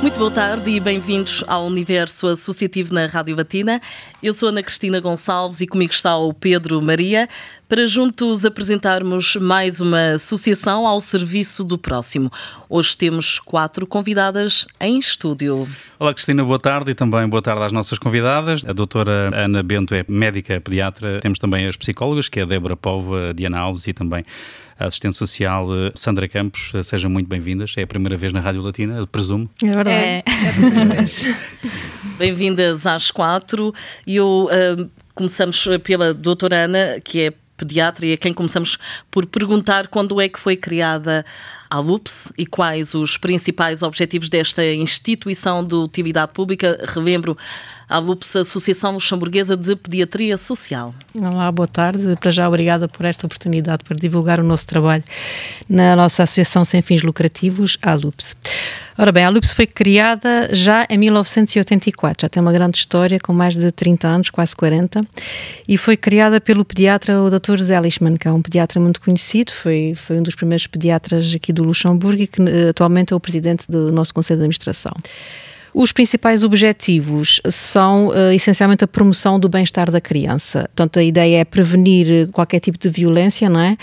Muito boa tarde e bem-vindos ao Universo Associativo na Rádio Batina. Eu sou Ana Cristina Gonçalves e comigo está o Pedro Maria para juntos apresentarmos mais uma associação ao serviço do próximo. Hoje temos quatro convidadas em estúdio. Olá Cristina, boa tarde e também boa tarde às nossas convidadas. A doutora Ana Bento é médica pediatra. Temos também as psicólogas, que é a Débora Povo, a Diana Alves e também a assistente social eh, Sandra Campos. Eh, sejam muito bem-vindas. É a primeira vez na Rádio Latina, presumo. É verdade. É, é Bem-vindas às quatro. E eu uh, começamos pela doutora Ana, que é pediatra e a quem começamos por perguntar quando é que foi criada a LUPS e quais os principais objetivos desta instituição de utilidade pública. Relembro, a LUPS, Associação Luxemburguesa de Pediatria Social. Olá, boa tarde. Para já, obrigada por esta oportunidade para divulgar o nosso trabalho na nossa associação sem fins lucrativos, a LUPS. Ora bem, a LUPS foi criada já em 1984, já tem uma grande história, com mais de 30 anos, quase 40, e foi criada pelo pediatra o Dr. Zellishman, que é um pediatra muito conhecido, foi, foi um dos primeiros pediatras aqui do Luxemburgo e que eh, atualmente é o presidente do nosso Conselho de Administração. Os principais objetivos são uh, essencialmente a promoção do bem-estar da criança. Portanto, a ideia é prevenir qualquer tipo de violência, não é?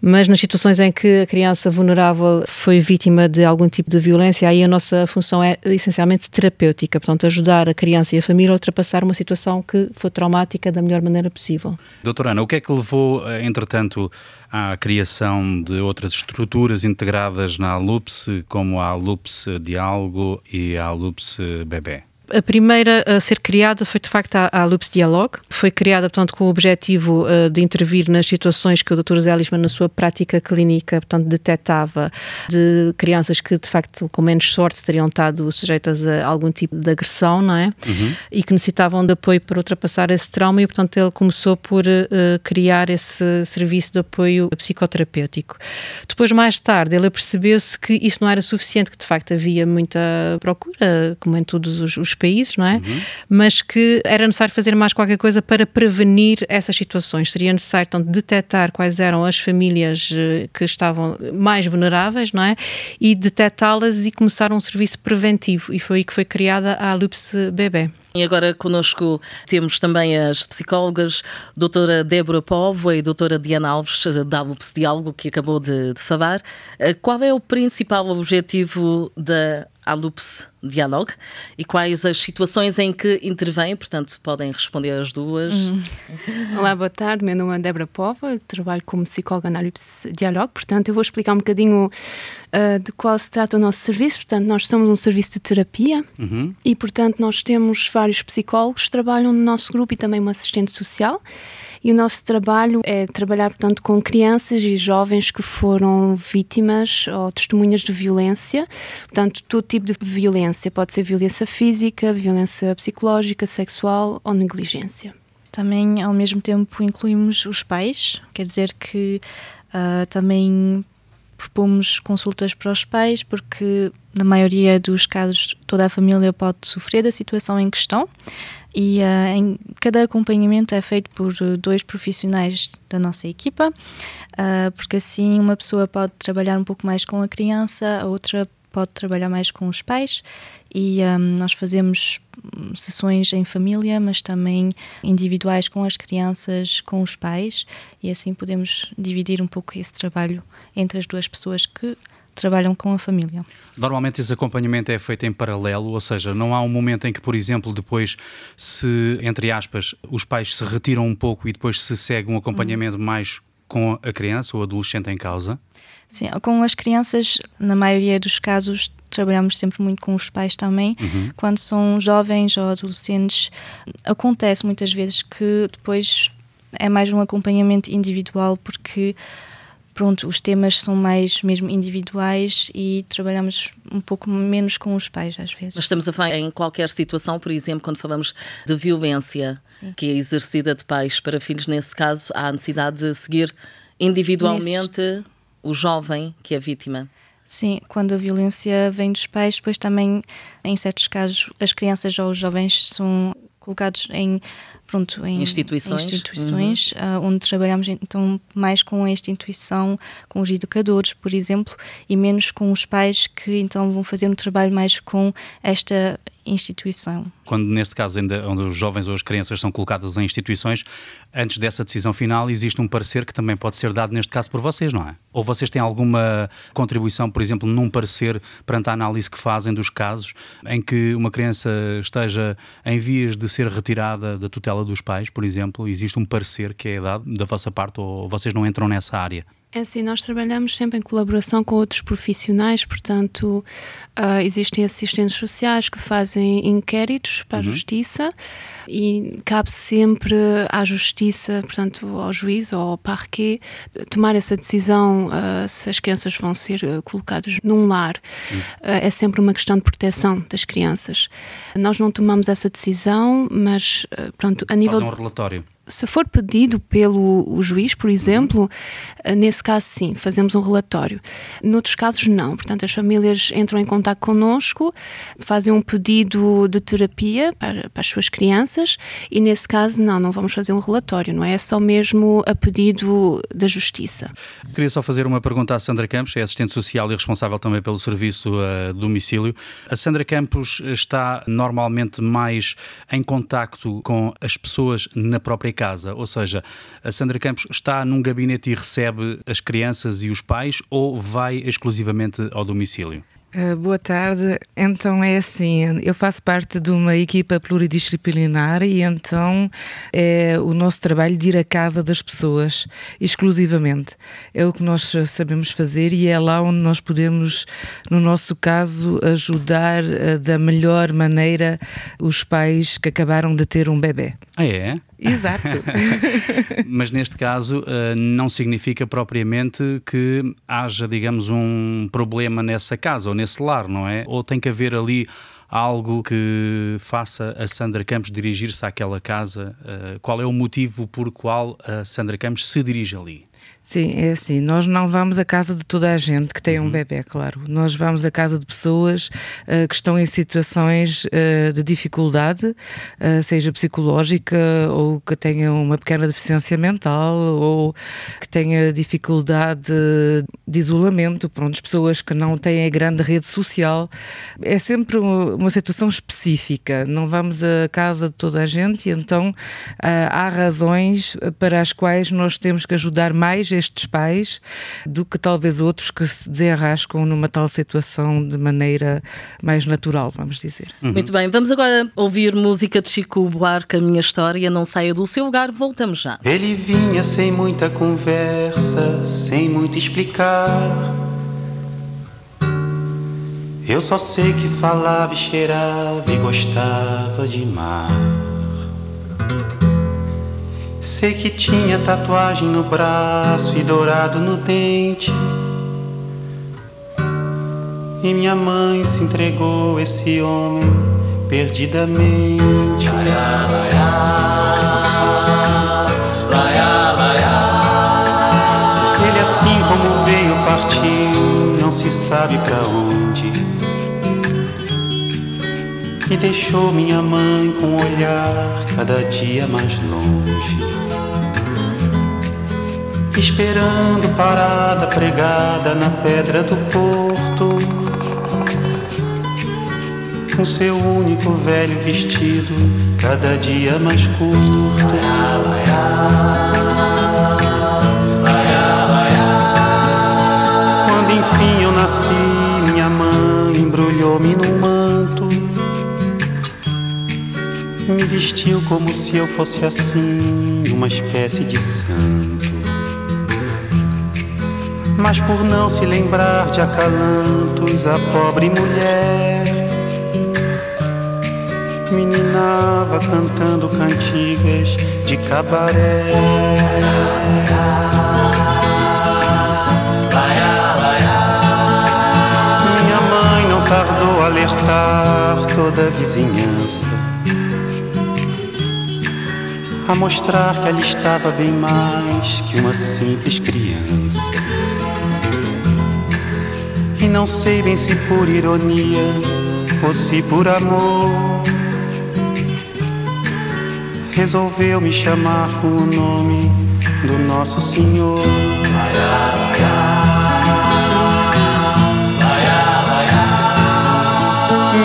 Mas nas situações em que a criança vulnerável foi vítima de algum tipo de violência, aí a nossa função é essencialmente terapêutica, portanto, ajudar a criança e a família a ultrapassar uma situação que foi traumática da melhor maneira possível. Doutora Ana, o que é que levou, eh, entretanto, à criação de outras estruturas integradas na LUPS, como a LUPS Diálogo e a LUPS Bebé. A primeira a ser criada foi de facto a, a Lupus Dialogue. Foi criada, portanto, com o objetivo uh, de intervir nas situações que o Dr. Zelisman, na sua prática clínica, portanto, detectava de crianças que, de facto, com menos sorte, teriam estado sujeitas a algum tipo de agressão, não é? Uhum. E que necessitavam de apoio para ultrapassar esse trauma e, portanto, ele começou por uh, criar esse serviço de apoio psicoterapêutico. Depois, mais tarde, ele percebeu-se que isso não era suficiente, que, de facto, havia muita procura, como em todos os, os países, não é? Uhum. Mas que era necessário fazer mais qualquer coisa para prevenir essas situações. Seria necessário, então, detectar quais eram as famílias eh, que estavam mais vulneráveis, não é? E detectá-las e começar um serviço preventivo. E foi aí que foi criada a Lupus Bebê. E agora connosco temos também as psicólogas, doutora Débora Povo e doutora Diana Alves, da Lupus Diálogo, que acabou de, de falar. Eh, qual é o principal objetivo da Alups Dialogue e quais as situações em que intervém, portanto podem responder as duas. Hum. Olá, boa tarde, meu nome é Débora Pova, trabalho como psicóloga na Alups Dialogue, portanto eu vou explicar um bocadinho uh, de qual se trata o nosso serviço, portanto nós somos um serviço de terapia uhum. e portanto nós temos vários psicólogos que trabalham no nosso grupo e também uma assistente social e o nosso trabalho é trabalhar, portanto, com crianças e jovens que foram vítimas ou testemunhas de violência. Portanto, todo tipo de violência. Pode ser violência física, violência psicológica, sexual ou negligência. Também, ao mesmo tempo, incluímos os pais, quer dizer que uh, também propomos consultas para os pais, porque na maioria dos casos toda a família pode sofrer da situação em questão e uh, em, cada acompanhamento é feito por uh, dois profissionais da nossa equipa, uh, porque assim uma pessoa pode trabalhar um pouco mais com a criança, a outra pode trabalhar mais com os pais e um, nós fazemos sessões em família, mas também individuais com as crianças, com os pais e assim podemos dividir um pouco esse trabalho entre as duas pessoas que trabalham com a família. Normalmente esse acompanhamento é feito em paralelo, ou seja, não há um momento em que, por exemplo, depois se, entre aspas, os pais se retiram um pouco e depois se segue um acompanhamento uhum. mais com a criança ou adolescente em causa? Sim, com as crianças, na maioria dos casos, trabalhamos sempre muito com os pais também. Uhum. Quando são jovens ou adolescentes, acontece muitas vezes que depois é mais um acompanhamento individual porque pronto, os temas são mais mesmo individuais e trabalhamos um pouco menos com os pais às vezes. Nós estamos a falar em qualquer situação, por exemplo, quando falamos de violência Sim. que é exercida de pais para filhos, nesse caso há a necessidade de seguir individualmente Nesses. o jovem que é vítima. Sim, quando a violência vem dos pais, depois também, em certos casos, as crianças ou os jovens são colocados em pronto em instituições, instituições uhum. uh, onde trabalhamos então mais com esta intuição com os educadores por exemplo e menos com os pais que então vão fazer um trabalho mais com esta instituição. Quando, neste caso, ainda, onde os jovens ou as crianças são colocadas em instituições, antes dessa decisão final, existe um parecer que também pode ser dado, neste caso, por vocês, não é? Ou vocês têm alguma contribuição, por exemplo, num parecer perante a análise que fazem dos casos em que uma criança esteja em vias de ser retirada da tutela dos pais, por exemplo, existe um parecer que é dado da vossa parte ou vocês não entram nessa área? É assim, nós trabalhamos sempre em colaboração com outros profissionais, portanto, uh, existem assistentes sociais que fazem inquéritos para a uhum. justiça e cabe sempre à justiça, portanto, ao juiz ou ao parquet, tomar essa decisão uh, se as crianças vão ser uh, colocadas num lar. Uhum. é sempre uma questão de proteção das crianças. Nós não tomamos essa decisão, mas, pronto, a nível. Faz um relatório se for pedido pelo juiz, por exemplo, uhum. nesse caso sim, fazemos um relatório. Noutros casos não. Portanto, as famílias entram em contato connosco, fazem um pedido de terapia para, para, as suas crianças e nesse caso não, não vamos fazer um relatório, não é? É só mesmo a pedido da justiça. Queria só fazer uma pergunta à Sandra Campos, é assistente social e responsável também pelo serviço uh, domicílio. A Sandra Campos está normalmente mais em contacto com as pessoas na própria casa, ou seja, a Sandra Campos está num gabinete e recebe as crianças e os pais ou vai exclusivamente ao domicílio? Uh, boa tarde. Então é assim, eu faço parte de uma equipa pluridisciplinar e então é o nosso trabalho de ir à casa das pessoas exclusivamente. É o que nós sabemos fazer e é lá onde nós podemos, no nosso caso, ajudar uh, da melhor maneira os pais que acabaram de ter um bebê. Ah, é? Exato. Mas neste caso uh, não significa propriamente que haja, digamos, um problema nessa casa ou nesse lar, não é? Ou tem que haver ali algo que faça a Sandra Campos dirigir-se àquela casa? Uh, qual é o motivo por qual a Sandra Campos se dirige ali? Sim, é assim. Nós não vamos à casa de toda a gente que tem uhum. um bebê, claro. Nós vamos à casa de pessoas uh, que estão em situações uh, de dificuldade, uh, seja psicológica ou que tenham uma pequena deficiência mental ou que tenha dificuldade de isolamento. Pronto, pessoas que não têm a grande rede social. É sempre uma situação específica. Não vamos à casa de toda a gente e então há razões para as quais nós temos que ajudar mais estes pais do que talvez outros que se desenrascam numa tal situação de maneira mais natural, vamos dizer. Uhum. Muito bem, vamos agora ouvir música de Chico Buarque, a minha história não saia do seu lugar, voltamos já. Ele vinha sem muita conversa, sem muito explicar. Eu só sei que falava e cheirava e gostava de mar. Sei que tinha tatuagem no braço e dourado no dente. E minha mãe se entregou a esse homem perdidamente. Ele assim como veio partiu, não se sabe para onde. E deixou minha mãe com o olhar cada dia mais longe esperando parada pregada na pedra do porto. Com seu único velho vestido, cada dia mais curto. Quando enfim eu nasci, minha mãe embrulhou-me num Me vestiu como se eu fosse assim, uma espécie de santo mas por não se lembrar de acalantos, a pobre mulher meninava cantando cantigas de cabaré. Minha mãe não tardou a alertar toda a vizinhança. A mostrar que ela estava bem mais que uma simples criança E não sei bem se por ironia ou se por amor resolveu me chamar com o nome do nosso Senhor.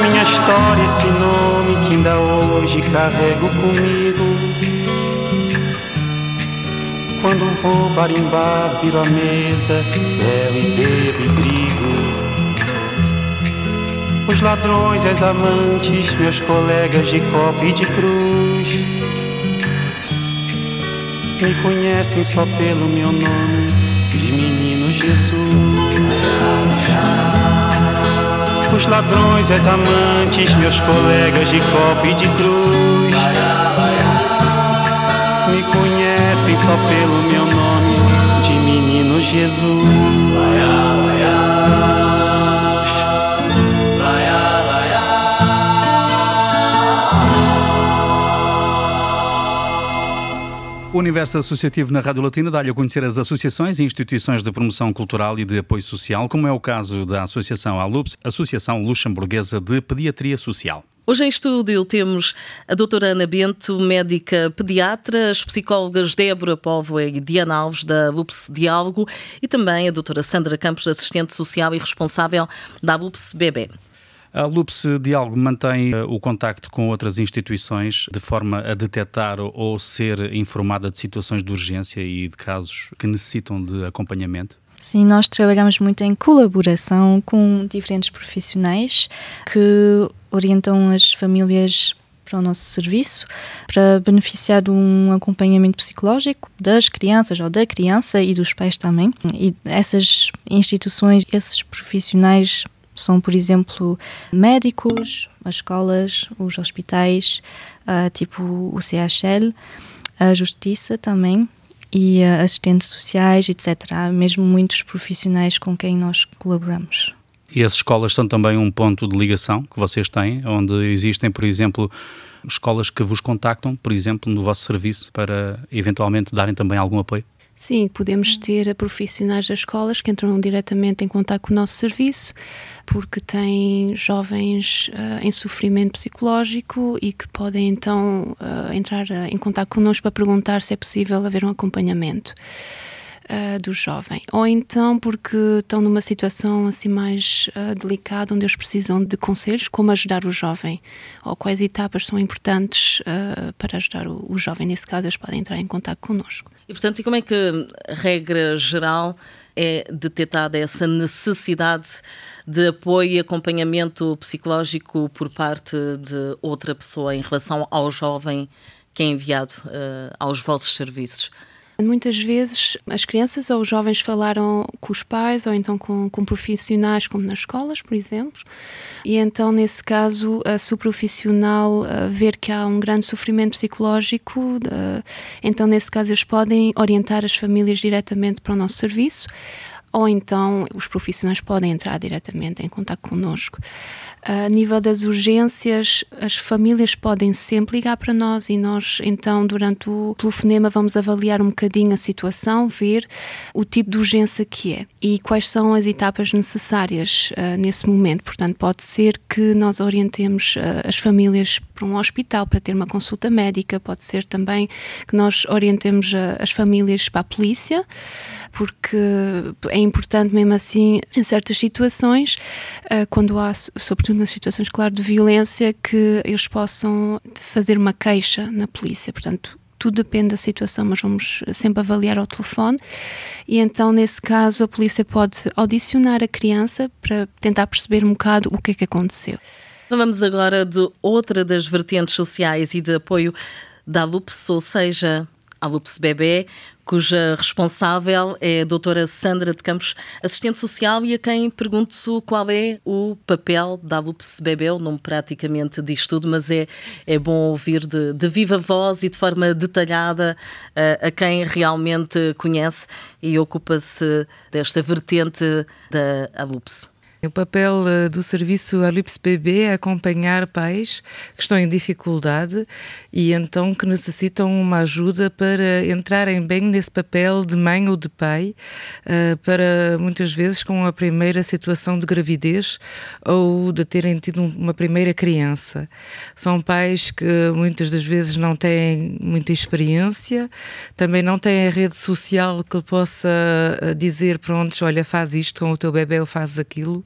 Minha história, esse nome que ainda hoje carrego comigo. Quando vou barimbar, viro a mesa, bebo e bebo e brigo. Os ladrões as amantes, meus colegas de copo e de cruz, me conhecem só pelo meu nome de menino Jesus. Os ladrões as amantes, meus colegas de copo e de cruz, só pelo meu nome de menino Jesus. O Universo Associativo na Rádio Latina dá-lhe a conhecer as associações e instituições de promoção cultural e de apoio social, como é o caso da Associação ALUPS, Associação Luxemburguesa de Pediatria Social. Hoje em estúdio temos a doutora Ana Bento, médica pediatra, as psicólogas Débora Póvoa e Diana Alves, da LUPS Diálogo, e também a doutora Sandra Campos, assistente social e responsável da LUPS Bebê. A LUPS Diálogo mantém uh, o contacto com outras instituições de forma a detectar ou ser informada de situações de urgência e de casos que necessitam de acompanhamento? Sim, nós trabalhamos muito em colaboração com diferentes profissionais que orientam as famílias para o nosso serviço, para beneficiar de um acompanhamento psicológico das crianças ou da criança e dos pais também. E essas instituições, esses profissionais são, por exemplo, médicos, as escolas, os hospitais, uh, tipo o CHL, a Justiça também e uh, assistentes sociais, etc. Há mesmo muitos profissionais com quem nós colaboramos. E as escolas são também um ponto de ligação que vocês têm, onde existem, por exemplo, escolas que vos contactam, por exemplo, no vosso serviço, para eventualmente darem também algum apoio? Sim, podemos ter profissionais das escolas que entram diretamente em contato com o nosso serviço, porque têm jovens uh, em sofrimento psicológico e que podem então uh, entrar em contato connosco para perguntar se é possível haver um acompanhamento uh, do jovem. Ou então porque estão numa situação assim mais uh, delicada, onde eles precisam de conselhos, como ajudar o jovem, ou quais etapas são importantes uh, para ajudar o, o, jovem. Nesse caso, eles podem entrar em contato connosco. E, portanto, e como é que, regra geral, é detectada essa necessidade de apoio e acompanhamento psicológico por parte de outra pessoa em relação ao jovem que é enviado uh, aos vossos serviços? Muitas vezes as crianças ou os jovens falaram com os pais ou então com, com profissionais, como nas escolas, por exemplo, e então, nesse caso, se o profissional ver que há um grande sofrimento psicológico, então, nesse caso, eles podem orientar as famílias diretamente para o nosso serviço ou então os profissionais podem entrar diretamente em contato connosco. A nível das urgências, as famílias podem sempre ligar para nós e nós, então, durante o telefonema, vamos avaliar um bocadinho a situação, ver o tipo de urgência que é e quais são as etapas necessárias uh, nesse momento. Portanto, pode ser que nós orientemos uh, as famílias para um hospital para ter uma consulta médica, pode ser também que nós orientemos uh, as famílias para a polícia porque é importante mesmo assim em certas situações, quando há, sobretudo nas situações, claro, de violência, que eles possam fazer uma queixa na polícia. Portanto, tudo depende da situação, mas vamos sempre avaliar ao telefone. E então, nesse caso, a polícia pode audicionar a criança para tentar perceber um bocado o que é que aconteceu. Vamos agora de outra das vertentes sociais e de apoio da LUPS, ou seja, a LUPS Bebê, cuja responsável é a doutora Sandra de Campos, assistente social, e a quem pergunto qual é o papel da LUPS Bebê, o nome praticamente diz tudo, mas é, é bom ouvir de, de viva voz e de forma detalhada uh, a quem realmente conhece e ocupa-se desta vertente da LUPS. O papel uh, do serviço Alips Bebê é acompanhar pais que estão em dificuldade e então que necessitam uma ajuda para entrarem bem nesse papel de mãe ou de pai, uh, para muitas vezes com a primeira situação de gravidez ou de terem tido uma primeira criança. São pais que muitas das vezes não têm muita experiência, também não têm a rede social que possa uh, dizer, pronto, olha, faz isto com o teu bebê ou faz aquilo.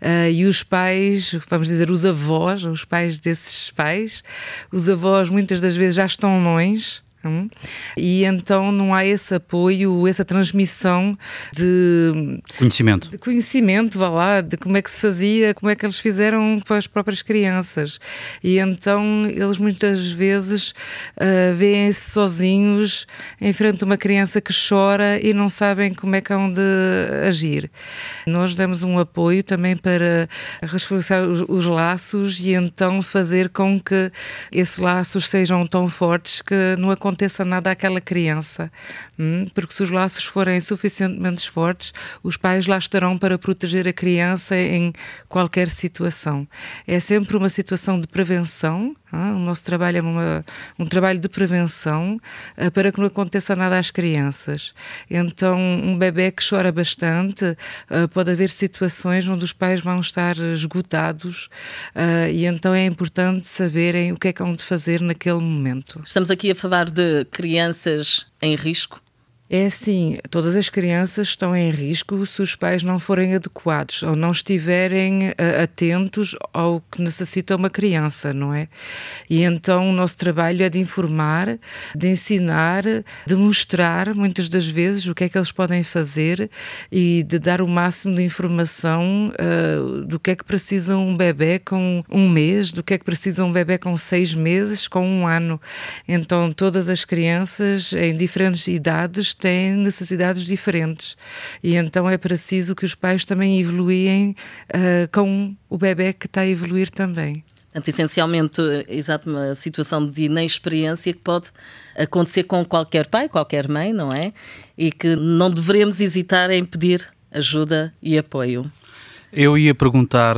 Uh, e os pais, vamos dizer, os avós, os pais desses pais, os avós muitas das vezes já estão longe Hum? E então não há esse apoio, essa transmissão de conhecimento. De conhecimento, vá lá, de como é que se fazia, como é que eles fizeram com as próprias crianças. E então eles muitas vezes uh, veem-se sozinhos em frente a uma criança que chora e não sabem como é que hão de agir. Nós damos um apoio também para reforçar os, os laços e então fazer com que esses laços sejam tão fortes que não aconteça aconteça nada àquela criança, hum? porque se os laços forem suficientemente fortes, os pais lá estarão para proteger a criança em qualquer situação. É sempre uma situação de prevenção. O nosso trabalho é uma, um trabalho de prevenção uh, para que não aconteça nada às crianças. Então, um bebê que chora bastante, uh, pode haver situações onde os pais vão estar esgotados e então é importante saberem o que é que vão de fazer naquele momento. Estamos aqui a falar de crianças em risco? É assim, todas as crianças estão em risco se os pais não forem adequados ou não estiverem uh, atentos ao que necessita uma criança, não é? E então o nosso trabalho é de informar, de ensinar, de mostrar muitas das vezes o que é que eles podem fazer e de dar o máximo de informação uh, do que é que precisa um bebê com um mês, do que é que precisa um bebê com seis meses, com um ano. Então todas as crianças em diferentes idades têm necessidades diferentes e então é preciso que os pais também evoluem uh, com o bebê que está a evoluir também. Portanto, essencialmente, exato, uma situação de inexperiência que pode acontecer com qualquer pai, qualquer mãe, não é? E que não devemos hesitar em pedir ajuda e apoio. Eu ia perguntar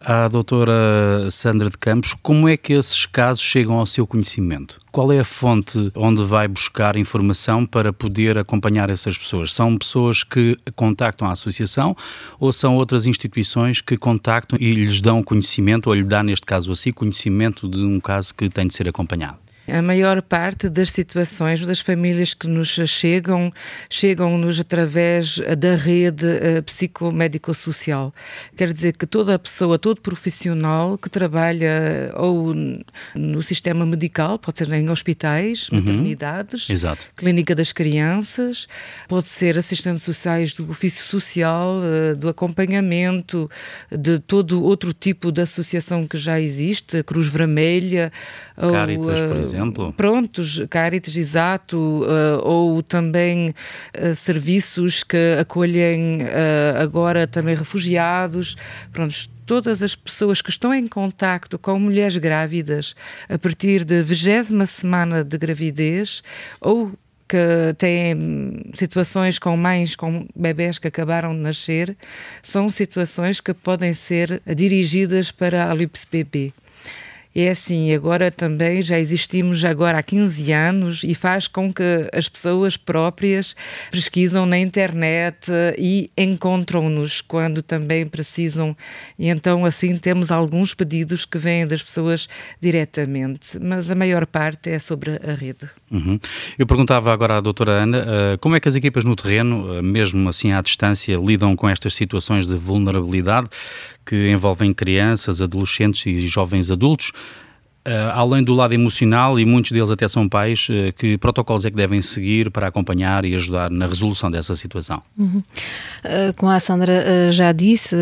à doutora Sandra de Campos como é que esses casos chegam ao seu conhecimento? Qual é a fonte onde vai buscar informação para poder acompanhar essas pessoas? São pessoas que contactam a associação ou são outras instituições que contactam e lhes dão conhecimento, ou lhe dá, neste caso assim, conhecimento de um caso que tem de ser acompanhado? A maior parte das situações das famílias que nos chegam, chegam-nos através da rede uh, psicomédico-social. Quer dizer que toda pessoa, todo profissional que trabalha ou no sistema medical, pode ser em hospitais, uhum. maternidades, Exato. clínica das crianças, pode ser assistentes sociais do ofício social, uh, do acompanhamento, de todo outro tipo de associação que já existe, Cruz Vermelha, Caritas, ou, por exemplo exemplo? Prontos, Caritas, exato, uh, ou também uh, serviços que acolhem uh, agora também refugiados, prontos, todas as pessoas que estão em contacto com mulheres grávidas a partir da vigésima semana de gravidez ou que têm situações com mães com bebés que acabaram de nascer, são situações que podem ser dirigidas para a LIPS-BB. É assim, agora também já existimos agora há 15 anos e faz com que as pessoas próprias pesquisam na internet e encontram-nos quando também precisam. E então assim temos alguns pedidos que vêm das pessoas diretamente, mas a maior parte é sobre a rede. Uhum. Eu perguntava agora à doutora Ana, uh, como é que as equipas no terreno, uh, mesmo assim à distância, lidam com estas situações de vulnerabilidade? Que envolvem crianças, adolescentes e jovens adultos. Uh, além do lado emocional, e muitos deles até são pais, uh, que protocolos é que devem seguir para acompanhar e ajudar na resolução dessa situação? Uhum. Uh, como a Sandra já disse,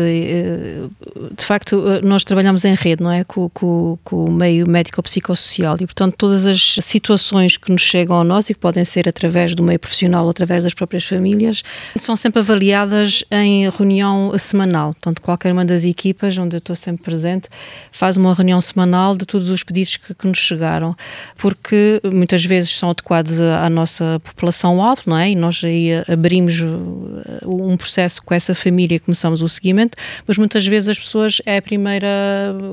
de facto, nós trabalhamos em rede, não é? Com, com, com o meio médico-psicossocial e, portanto, todas as situações que nos chegam a nós e que podem ser através do meio profissional ou através das próprias famílias, são sempre avaliadas em reunião semanal. Portanto, qualquer uma das equipas onde eu estou sempre presente faz uma reunião semanal de todos os pedidos pedidos que, que, nos chegaram, porque muitas vezes são adequados à nossa população-alvo, não é? E nós aí abrimos um processo com essa família e começamos o seguimento, mas muitas vezes as pessoas é a primeira,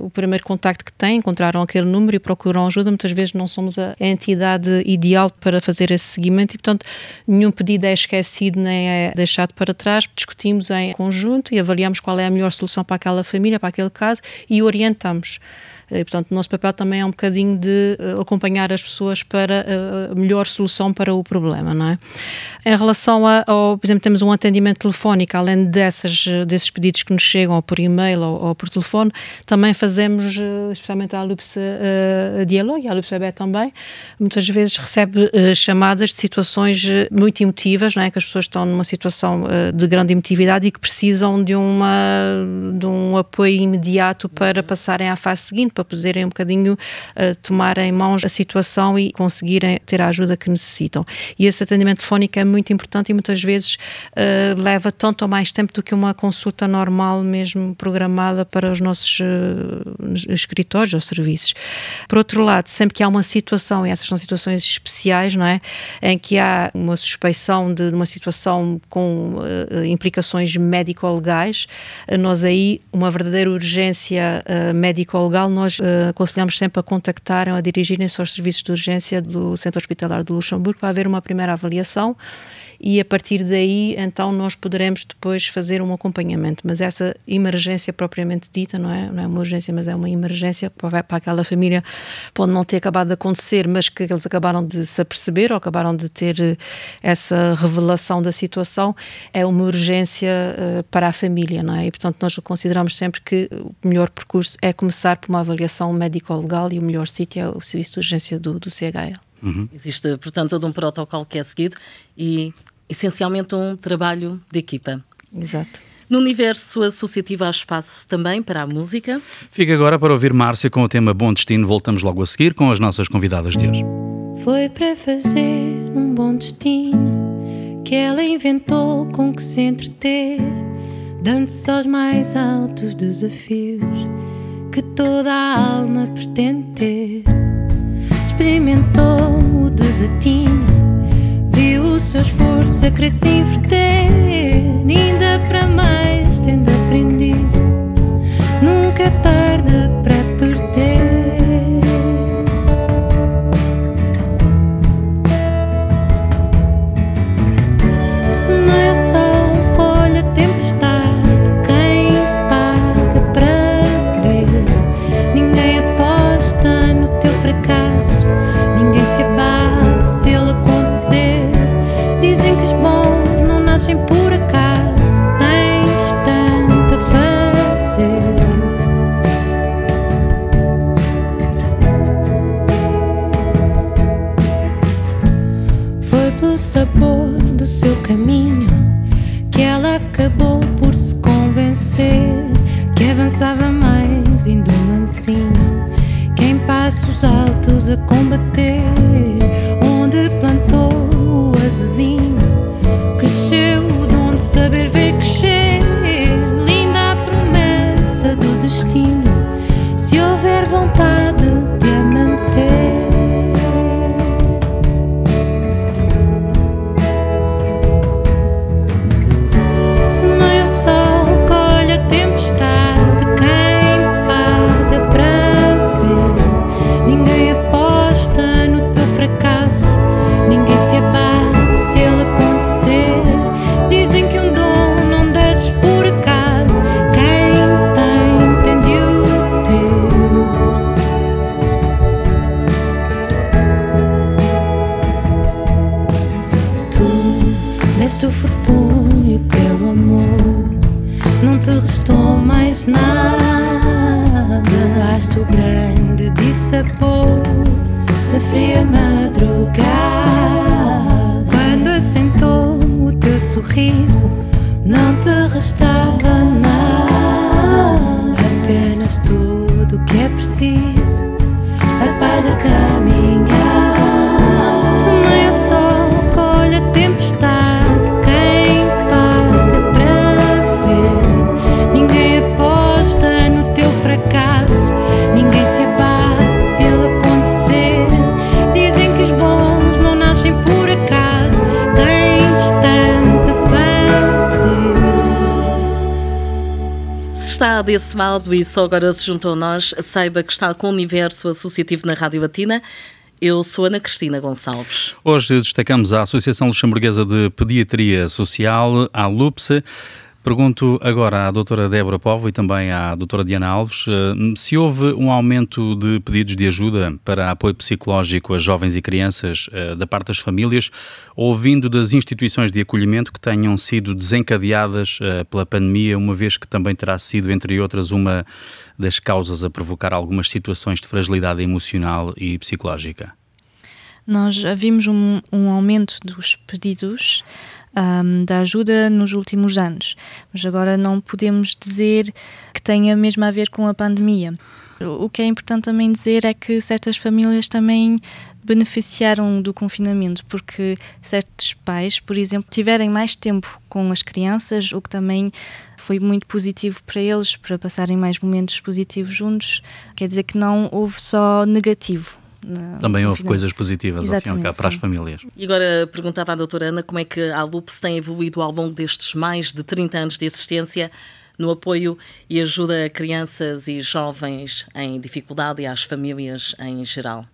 o primeiro contacto que têm, encontraram aquele número e procuram ajuda, muitas vezes não somos a entidade ideal para fazer esse seguimento e, portanto, nenhum pedido é esquecido nem é deixado para trás, discutimos em conjunto e avaliamos qual é a melhor solução para aquela família, para aquele caso e orientamos. E, portanto, o nosso papel também é um bocadinho de uh, acompanhar as pessoas para uh, a melhor solução para o problema, não é? Em relação a, ao, por exemplo, temos um atendimento telefónico, além dessas, desses pedidos que nos chegam ou por e-mail ou, ou por telefone, também fazemos, uh, especialmente a Lupse uh, Dialogue a Lupse Bebé também, muitas vezes recebe chamadas de situações muito emotivas, não é? Que as pessoas estão numa situação de grande emotividade e que precisam de, uma, de um apoio imediato para passarem à fase seguinte, para poderem um bocadinho uh, tomar em mãos a situação e conseguirem ter a ajuda que necessitam. E esse atendimento telefónico é muito importante e muitas vezes uh, leva tanto ou mais tempo do que uma consulta normal, mesmo programada para os nossos uh, escritórios ou serviços. Por outro lado, sempre que há uma situação, e essas são situações especiais, não é? Em que há uma suspeição de uma situação com implicações médico-legais, nós aí, uma verdadeira urgência médico-legal, nós uh, aconselhamos sempre a contactarem, a dirigirem-se aos serviços de urgência do Centro Hospitalar do Luxemburgo para haver uma primeira avaliação e a partir daí então nós poderemos depois fazer um acompanhamento. Mas essa emergência propriamente dita não é, não é uma urgência, mas é uma emergência para, para aquela família pode não ter acabado de acontecer, mas que eles acabaram de se aperceber ou acabaram de ter eh, essa revelação da situação, é uma urgência uh, para a família, não é? E portanto nós consideramos sempre que o melhor percurso é começar por uma avaliação médico-legal e o melhor sítio é o serviço de urgência do, do CHL. Uhum. Existe, portanto, todo um protocolo que é seguido e essencialmente um trabalho de equipa. Exato. No universo associativo há espaço também para a música. Fica agora para ouvir Márcia com o tema Bom Destino. Voltamos logo a seguir com as nossas convidadas de hoje. Foi para fazer um bom destino que ela inventou com que se entreter, dando-se aos mais altos desafios que toda a alma pretende ter. Experimentou o desatino o seu esforço a querer se inverter, ainda para mais tendo aprendido. Nunca é tarde para perder. A desse lado e só agora se juntou a nós, saiba que está com o Universo Associativo na Rádio Latina. Eu sou Ana Cristina Gonçalves. Hoje destacamos a Associação Luxemburguesa de Pediatria Social, a LUPSE. Pergunto agora à doutora Débora Povo e também à doutora Diana Alves eh, se houve um aumento de pedidos de ajuda para apoio psicológico a jovens e crianças eh, da parte das famílias ou vindo das instituições de acolhimento que tenham sido desencadeadas eh, pela pandemia, uma vez que também terá sido, entre outras, uma das causas a provocar algumas situações de fragilidade emocional e psicológica? Nós vimos um, um aumento dos pedidos um, da ajuda nos últimos anos. Mas agora não podemos dizer que tenha mesmo a ver com a pandemia. O que é importante também dizer é que certas famílias também beneficiaram do confinamento, porque certos pais, por exemplo, tiverem mais tempo com as crianças, o que também foi muito positivo para eles, para passarem mais momentos positivos juntos. Quer dizer que não houve só negativo. Também houve coisas positivas ao fim para as famílias. E agora perguntava à doutora Ana como é que a LUPS tem evoluído ao longo destes mais de 30 anos de existência no apoio e ajuda a crianças e jovens em dificuldade e às famílias em geral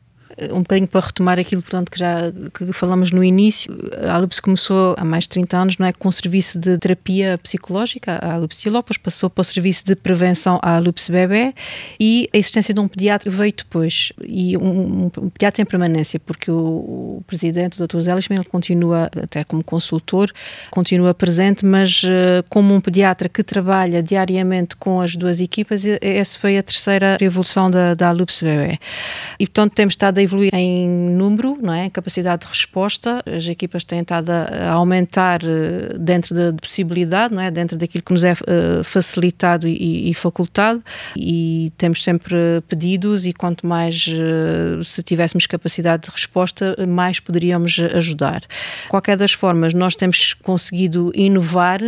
um bocadinho para retomar aquilo portanto, que já que falamos no início, a Alupes começou há mais de 30 anos não é, com o serviço de terapia psicológica, a Alupes Lopes passou para o serviço de prevenção a Alupes Bebé e a existência de um pediatra veio depois, e um, um pediatra em permanência, porque o, o presidente, o Dr. Zé ele continua, até como consultor, continua presente, mas uh, como um pediatra que trabalha diariamente com as duas equipas, essa foi a terceira evolução da, da Alupes Bebé. E portanto temos estado a evoluir em número, não é? capacidade de resposta. As equipas têm estado a aumentar eh, dentro da possibilidade, não é? dentro daquilo que nos é eh, facilitado e, e facultado. E temos sempre pedidos, e quanto mais eh, se tivéssemos capacidade de resposta, mais poderíamos ajudar. Qualquer das formas, nós temos conseguido inovar,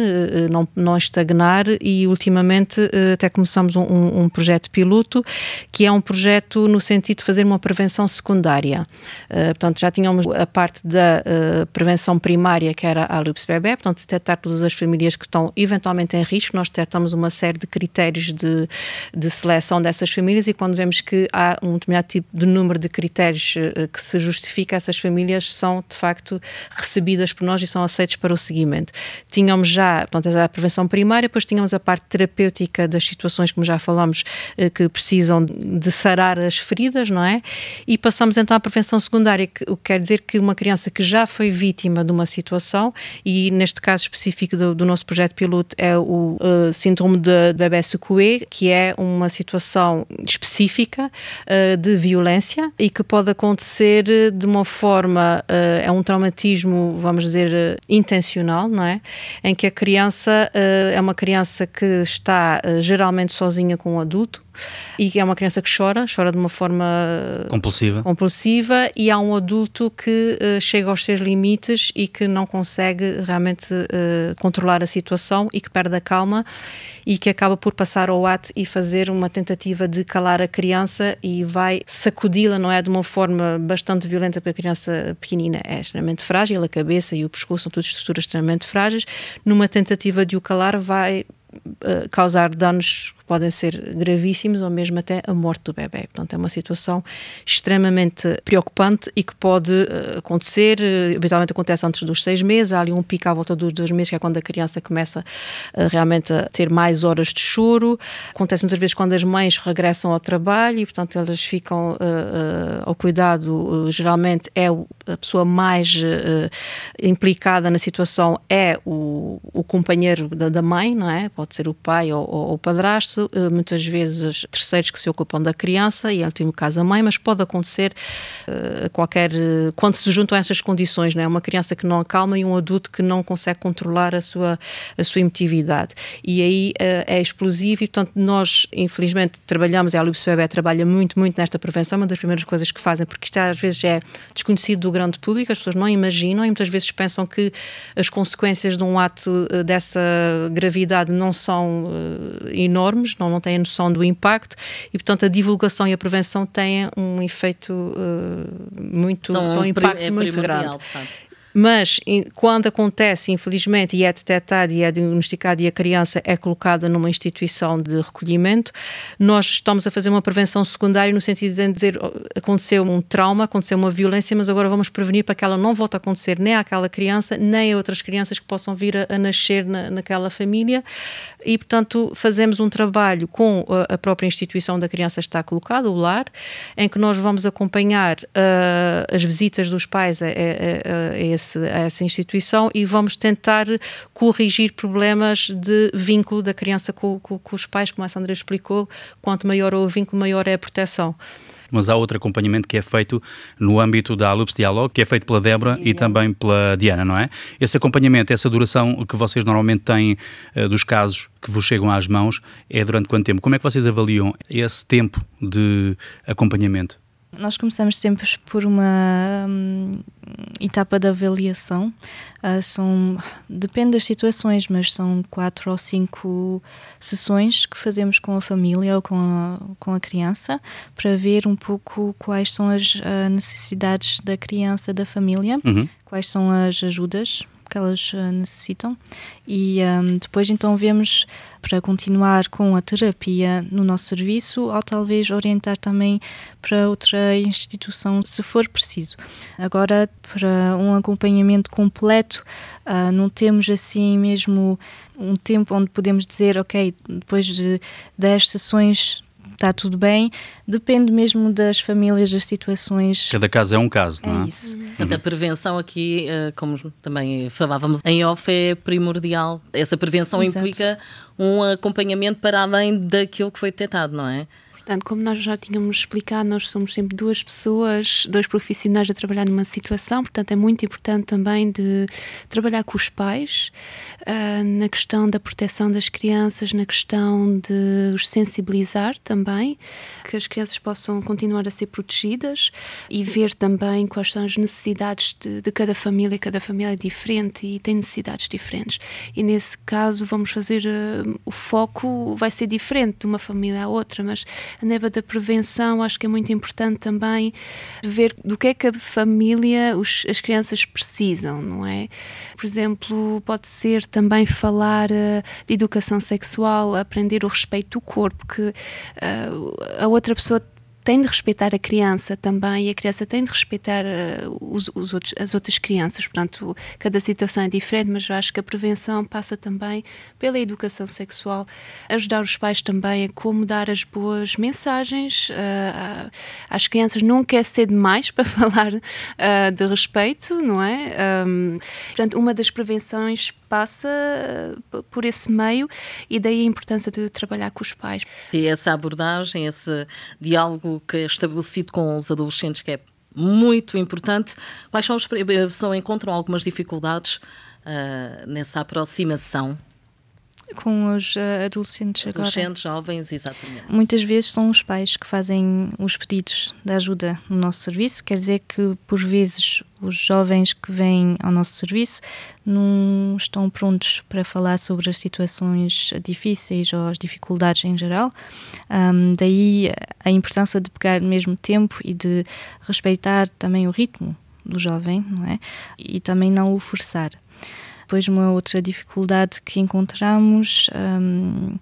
não, não estagnar, e ultimamente até começamos um, um projeto piloto, que é um projeto no sentido de fazer uma prevenção secundária. Uh, portanto, já tínhamos a parte da uh, prevenção primária, que era a lupus bebê, portanto, detectar todas as famílias que estão eventualmente em risco. Nós detectamos uma série de critérios de, de seleção dessas famílias e quando vemos que há um determinado tipo de número de critérios uh, que se justifica, essas famílias são, de facto, recebidas por nós e são aceitas para o seguimento. Tínhamos já, portanto, a prevenção primária, depois tínhamos a parte terapêutica das situações, como já falamos, que precisam de sarar as feridas, não é? E passamos então à prevenção secundária, que, o que quer dizer que uma criança que já foi vítima de uma situação, e neste caso específico do, do nosso projeto piloto é o uh, síndrome de, de bebê secoué, que é uma situação específica uh, de violência e que pode acontecer de uma forma, uh, é um traumatismo, vamos dizer, intencional, não é? Em que a criança é uma criança que está geralmente sozinha com um adulto, e é uma criança que chora, chora de uma forma compulsiva, compulsiva e há um adulto que uh, chega aos seus limites e que não consegue realmente uh, controlar a situação e que perde a calma e que acaba por passar ao ato e fazer uma tentativa de calar a criança e vai sacudi-la, não é? De uma forma bastante violenta, porque a criança pequenina é extremamente frágil, a cabeça e o pescoço são todas estruturas extremamente frágeis. Numa tentativa de o calar, vai causar danos podem ser gravíssimos ou mesmo até a morte do bebê. Portanto, é uma situação extremamente preocupante e que pode uh, acontecer, uh, habitualmente acontece antes dos seis meses, há ali um pico à volta dos dois meses, que é quando a criança começa uh, realmente a ter mais horas de choro. Acontece muitas vezes quando as mães regressam ao trabalho e, portanto, elas ficam ao cuidado, geralmente é a pessoa mais implicada na situação é o, o companheiro da, da, mãe, não é? Pode ser o pai ou o padrasto, eh, muitas vezes terceiros que se ocupam da criança, e em último caso a mãe, mas pode acontecer uh, qualquer. quando se juntam essas condições, não é? Uma criança que não acalma e um adulto que não consegue controlar a sua, a sua emotividade. E aí é explosivo, e portanto nós, infelizmente, trabalhamos, a Lupus Bebé trabalha muito, muito nesta prevenção, uma das primeiras coisas que fazem, porque isto às vezes é desconhecido do grande público, as pessoas não imaginam e muitas vezes pensam que as consequências de um ato dessa gravidade não são uh, enormes não, não têm a noção do impacto e, portanto, a divulgação e a prevenção têm um efeito uh, muito, um, um impacto é muito grande. Mas quando acontece, infelizmente, e é detectado e é diagnosticado e a criança é colocada numa instituição de recolhimento, nós estamos a fazer uma prevenção secundária no sentido de dizer aconteceu um trauma, aconteceu uma violência, mas agora vamos prevenir para que ela não volte a acontecer nem àquela criança, nem a outras crianças que possam vir a, a nascer na, naquela família. E, portanto, fazemos um trabalho com a, a própria instituição da criança está colocada, o lar, em que nós vamos acompanhar uh, as visitas dos pais a, a, a, esse, a, essa instituição e vamos tentar corrigir problemas de vínculo da criança com, com, com os pais, como a Sandra explicou, quanto maior o vínculo, maior é a proteção mas há outro acompanhamento que é feito no âmbito da Alups Dialogue, que é feito pela Débora e também pela Diana, não é? Esse acompanhamento, essa duração que vocês normalmente têm uh, dos casos que vos chegam às mãos, é durante quanto tempo? Como é que vocês avaliam esse tempo de acompanhamento? Nós começamos sempre por uma hum, etapa de avaliação. Uh, são, depende das situações, mas são quatro ou cinco sessões que fazemos com a família ou com a, com a criança para ver um pouco quais são as uh, necessidades da criança, da família, uhum. quais são as ajudas que elas uh, necessitam e um, depois então vemos para continuar com a terapia no nosso serviço ou talvez orientar também para outra instituição se for preciso. Agora, para um acompanhamento completo, uh, não temos assim mesmo um tempo onde podemos dizer, ok, depois de 10 sessões está tudo bem, depende mesmo das famílias, das situações. Cada caso é um caso, não é? É isso. Uhum. Portanto, a prevenção aqui, eh, como também falávamos em off, é primordial. Essa prevenção Exato. implica um acompanhamento para além daquilo que foi detectado, não é? Portanto, como nós já tínhamos explicado, nós somos sempre duas pessoas, dois profissionais a trabalhar numa situação, portanto, é muito importante também de trabalhar com os pais uh, na questão da proteção das crianças, na questão de os sensibilizar também, que as crianças possam continuar a ser protegidas e ver também quais são as necessidades de, de cada família. Cada família é diferente e tem necessidades diferentes. E nesse caso, vamos fazer uh, o foco vai ser diferente de uma família à outra, mas a neva da prevenção, acho que é muito importante também ver do que é que a família, os, as crianças precisam, não é? Por exemplo, pode ser também falar uh, de educação sexual, aprender o respeito do corpo, que uh, a outra pessoa tem de respeitar a criança também e a criança tem de respeitar uh, os, os outros, as outras crianças. Portanto, cada situação é diferente, mas eu acho que a prevenção passa também pela educação sexual, ajudar os pais também a como dar as boas mensagens uh, às crianças. Nunca é ser demais para falar uh, de respeito, não é? Um, portanto, uma das prevenções passa por esse meio e daí a importância de trabalhar com os pais. E essa abordagem, esse diálogo que é estabelecido com os adolescentes, que é muito importante. Quais são os. São, encontram algumas dificuldades uh, nessa aproximação? Com os adolescentes, adolescentes agora. jovens, exatamente. Muitas vezes são os pais que fazem os pedidos de ajuda no nosso serviço, quer dizer que por vezes os jovens que vêm ao nosso serviço não estão prontos para falar sobre as situações difíceis ou as dificuldades em geral. Um, daí a importância de pegar mesmo tempo e de respeitar também o ritmo do jovem, não é? E também não o forçar. Depois, uma outra dificuldade que encontramos um,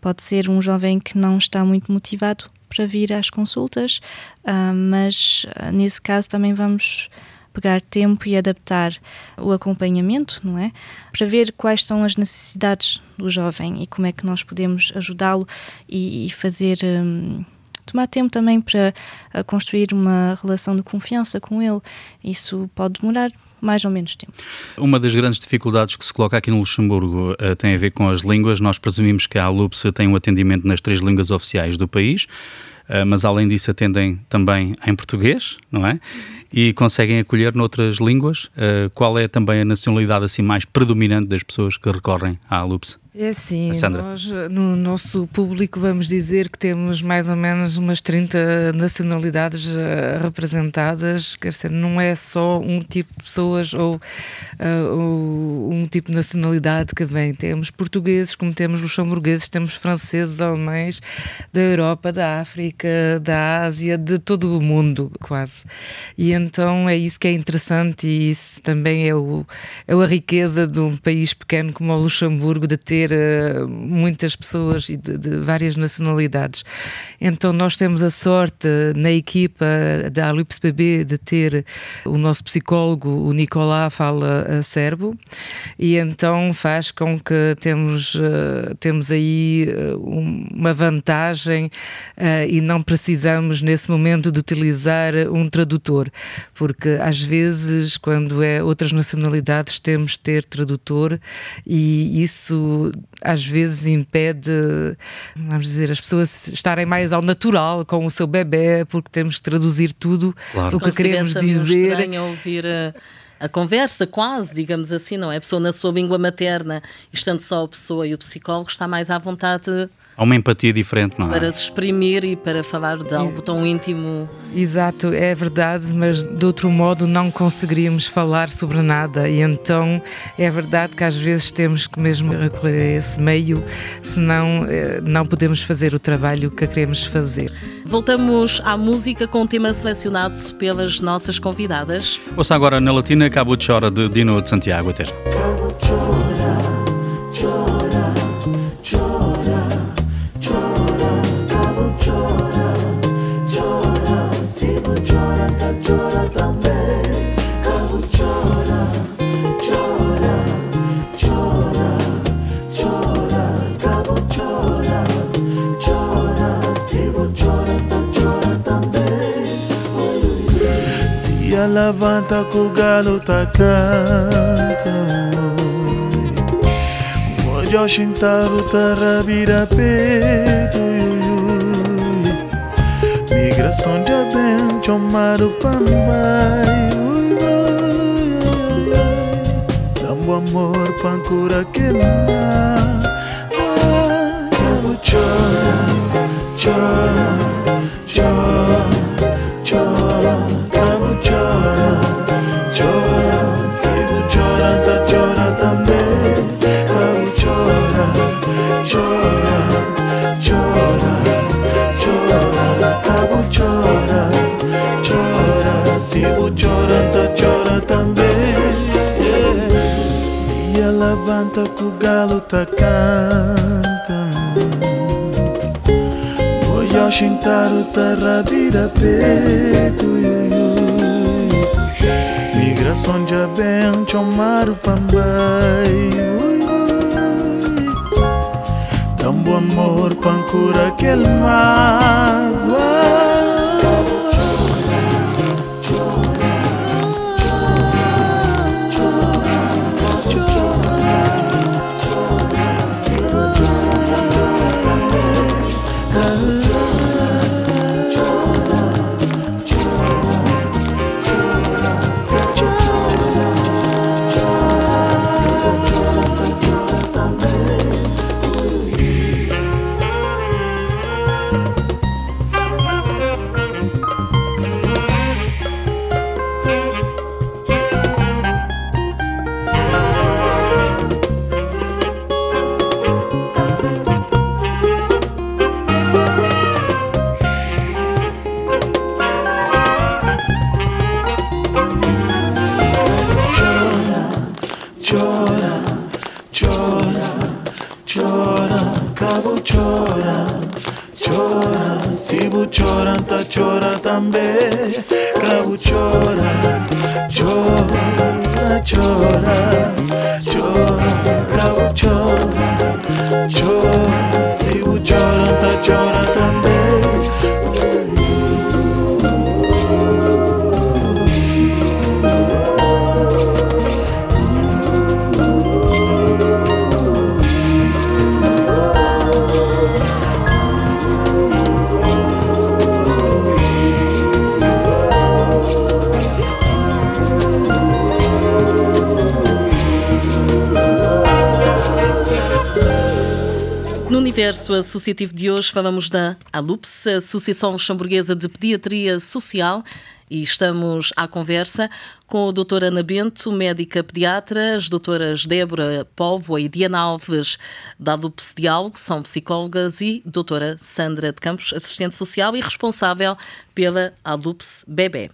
pode ser um jovem que não está muito motivado para vir às consultas, um, mas ah, nesse caso também vamos pegar tempo e adaptar o acompanhamento, não é? Para ver quais são as necessidades do jovem e como é que nós podemos ajudá-lo e, e, fazer. Um, tomar tempo também para ah, construir uma relação de confiança com ele. Isso pode demorar mais ou menos tempo. Uma das grandes dificuldades que se coloca aqui no Luxemburgo uh, tem a ver com as línguas. Nós presumimos que a ALUPS tem um atendimento nas três línguas oficiais do país, uh, mas além disso atendem também em português, não é? E conseguem acolher noutras línguas. Uh, qual é também a nacionalidade assim mais predominante das pessoas que recorrem à ALUPS? É assim, nós no nosso público vamos dizer que temos mais ou menos umas 30 nacionalidades uh, representadas, quer dizer, não é só um tipo de pessoas ou, uh, ou, um tipo de nacionalidade que vem. Temos portugueses, como temos luxemburgueses, temos franceses, alemães, da Europa, da África, da Ásia, de todo o mundo, quase. E então é isso que é interessante e isso também é, o, é a riqueza de um país pequeno como o Luxemburgo, de ter uh, muitas pessoas de, de, várias nacionalidades. Então nós temos a sorte na equipa da Alups BB de ter o nosso psicólogo, o Nicolá, fala serbo, e então faz com que temos, uh, temos aí uma vantagem e não precisamos nesse momento de utilizar um tradutor, porque às vezes quando é outras nacionalidades temos de ter tradutor e isso às vezes impede, vamos dizer, as pessoas estarem mais ao natural com o seu bebê, porque temos que traduzir tudo claro. o que Como queremos dizer. estranho ouvir a, conversa, quase, digamos assim, não é? A pessoa na sua língua materna, estando só a pessoa e o psicólogo, está mais à vontade Há uma empatia diferente, não é? Para se exprimir e para falar de algo tão íntimo. Exato, é verdade, mas de outro modo não conseguiríamos falar sobre nada. E então é verdade que às vezes temos que mesmo recorrer a esse meio, senão eh, não podemos fazer o trabalho que queremos fazer. Voltamos à música com um tema selecionado pelas nossas convidadas. Ouça agora na Latina Cabo Chora de Dino de Santiago. Até já. Levanta que o galo tá canta Hoje ao chintaro tá rabira peito. Migração de bem, chomaru pambai Dando amor pancura queimar Chora, chora, chora levanta que o galo tá canta Hoje ao chintar o terra vira peito Migração de bem, chamar o pambai Tão bom amor, pancura aquele mágoa Universo Associativo de hoje falamos da ALUPS, Associação Luxemburguesa de Pediatria Social, e estamos à conversa com a doutora Ana Bento, médica pediatra, as doutoras Débora Povo e Diana Alves da ALUPS Diálogo, são psicólogas, e doutora Sandra de Campos, assistente social e responsável pela ALUPS Bebé.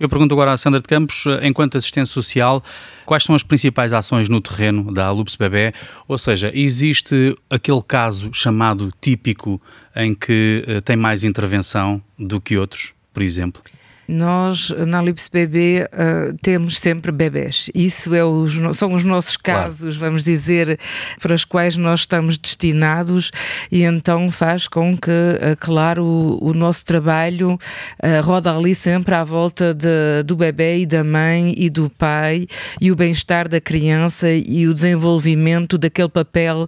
Eu pergunto agora à Sandra de Campos, enquanto assistente social, quais são as principais ações no terreno da Alupes Bebé? Ou seja, existe aquele caso chamado típico em que uh, tem mais intervenção do que outros, por exemplo? Nós, na Lips Bebê, uh, temos sempre bebés. Isso é os, são os nossos casos, claro. vamos dizer, para os quais nós estamos destinados, e então faz com que, uh, claro, o, o, nosso trabalho uh, roda ali sempre à volta de, do bebê e da mãe e do pai, e o bem-estar da criança e o desenvolvimento daquele papel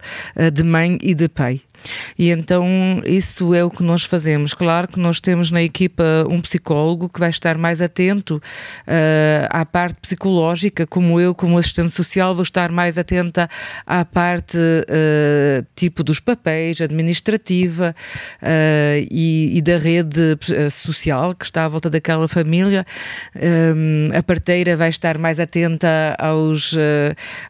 de mãe e de pai. E então isso é o que nós fazemos. Claro que nós temos na equipa um psicólogo que vai estar mais atento uh, à parte psicológica, como eu, como assistente social, vou estar mais atenta à parte uh, tipo dos papéis, administrativa uh, e, e, da rede social que está à volta daquela família. Um, a parteira vai estar mais atenta aos,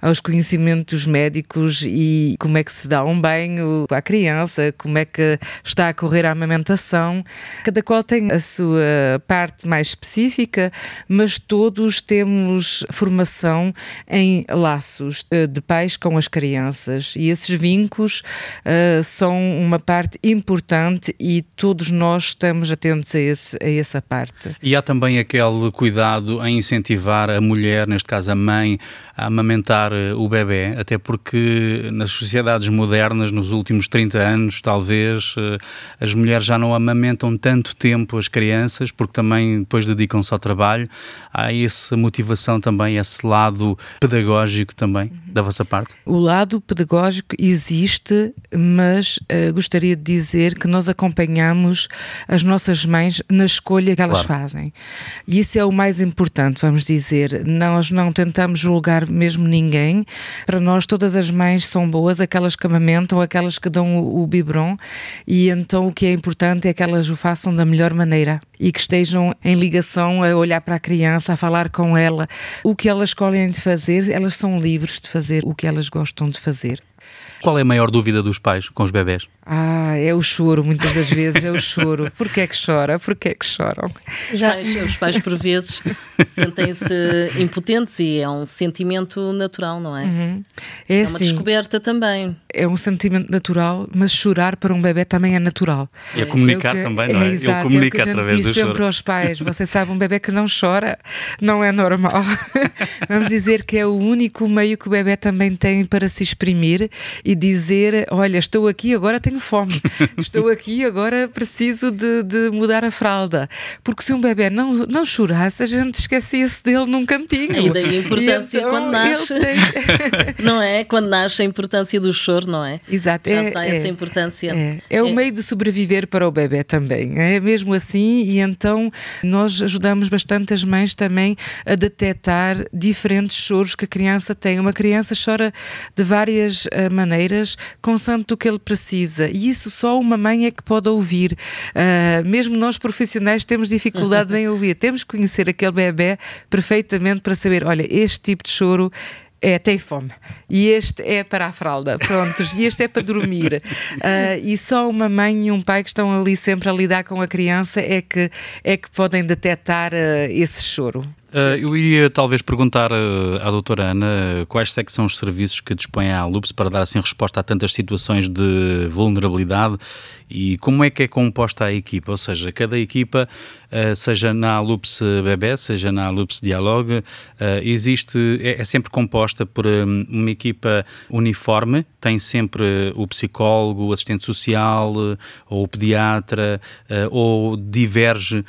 aos conhecimentos médicos e como é que se dá um banho à criança criança, como é que está a correr a amamentação. Cada qual tem a sua parte mais específica, mas todos temos formação em laços eh, de pais com as crianças e esses vínculos uh, são uma parte importante e todos nós estamos atentos a, esse, a essa parte. E há também aquele cuidado em incentivar a mulher, neste caso a mãe, a amamentar eh, o bebê, até porque nas sociedades modernas, nos últimos 30 30 anos, talvez, eh, as mulheres já não amamentam tanto tempo as crianças, porque também depois dedicam-se ao trabalho. Há essa motivação também, esse lado pedagógico também da vossa parte? O lado pedagógico existe, mas uh, gostaria de dizer que nós acompanhamos as nossas mães na escolha que elas claro. fazem. E isso é o mais importante, vamos dizer. Nós não tentamos julgar mesmo ninguém. Para nós, todas as mães são boas, aquelas que amamentam, aquelas que dão o, biberon, e então o que é importante é que elas o façam da melhor maneira e que estejam em ligação a olhar para a criança, a falar com ela. O que elas escolhem de fazer, elas são livres de fazer o que elas gostam de fazer. Qual é a maior dúvida dos pais com os bebés? Ah, é o choro, muitas das vezes é o choro. Porquê é que chora? Porquê é que choram? Já... Os, pais, os pais, por vezes, sentem-se impotentes e é um sentimento natural, não é? Uhum. É, é, uma assim, descoberta também. É um sentimento natural, mas chorar para um bebê também é natural. E a comunicar é que, também, não é? é exato, Ele comunica é o que a gente através diz sempre choro. aos pais: você sabe, um bebê que não chora não é normal. Vamos dizer que é o único meio que o bebê também tem para se exprimir e dizer: Olha, estou aqui, agora tenho fome, estou aqui, agora preciso de, de mudar a fralda. Porque se um bebê não, não chorasse, a gente esquecia-se dele num cantinho. E daí a importância então, quando nasce. Tem... não é? Quando nasce a importância do choro, não é? Exato. Já é, está é, essa importância. É, é o é. meio de sobreviver para o bebê também. É mesmo assim, e então nós ajudamos bastante as mães também a detectar diferentes choros que a criança tem. Uma criança chora de várias uh, maneiras maneiras, consoante o que ele precisa. E isso só uma mãe é que pode ouvir. Uh, mesmo nós profissionais temos dificuldades em ouvir. Temos que conhecer aquele bebê perfeitamente para saber: olha, este tipo de choro é, tem fome. E este é para a fralda. Prontos. E este é para dormir. Uh, e só uma mãe e um pai que estão ali sempre a lidar com a criança é que, é que podem detectar uh, esse choro. Uh, eu iria talvez perguntar uh, à doutora Ana quais é são os serviços que dispõe a Lupus para dar assim resposta a tantas situações de vulnerabilidade e como é que é composta a equipa, ou seja, cada equipa, uh, seja na Lupus Bebé, seja na Lupus Dialogue, existe, é, é, sempre composta por um, uma equipa uniforme, tem sempre o psicólogo, o assistente social ou o pediatra ou diverge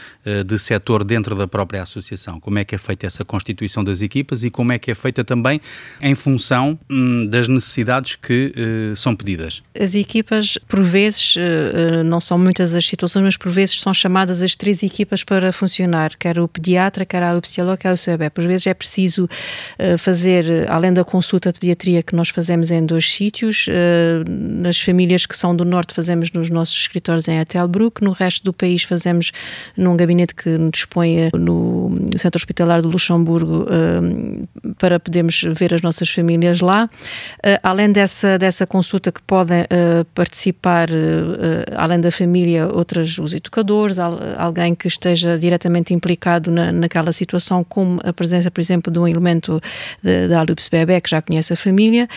de setor dentro da própria associação. Como é que é feita essa constituição das equipas e como é que é feita também em função hum, das necessidades que uh, são pedidas? As equipas, por vezes, uh, não são muitas as situações, mas por vezes são chamadas as três equipas para funcionar, quer o pediatra, quer a alopecialóloga, quer o bebê. Por vezes é preciso uh, fazer, além da consulta de pediatria que nós fazemos em dois sítios, nas famílias que são do norte fazemos nos nossos escritórios em Etelbruck, no resto do país fazemos num gabinete que dispõe no Centro Hospitalar do Luxemburgo para podermos ver as nossas famílias lá. Além dessa, dessa consulta que podem participar, além da família, outras, os educadores, alguém que esteja diretamente implicado na, naquela situação, como a presença, por exemplo, de um elemento da Alupes Bebé, que já conhece a família.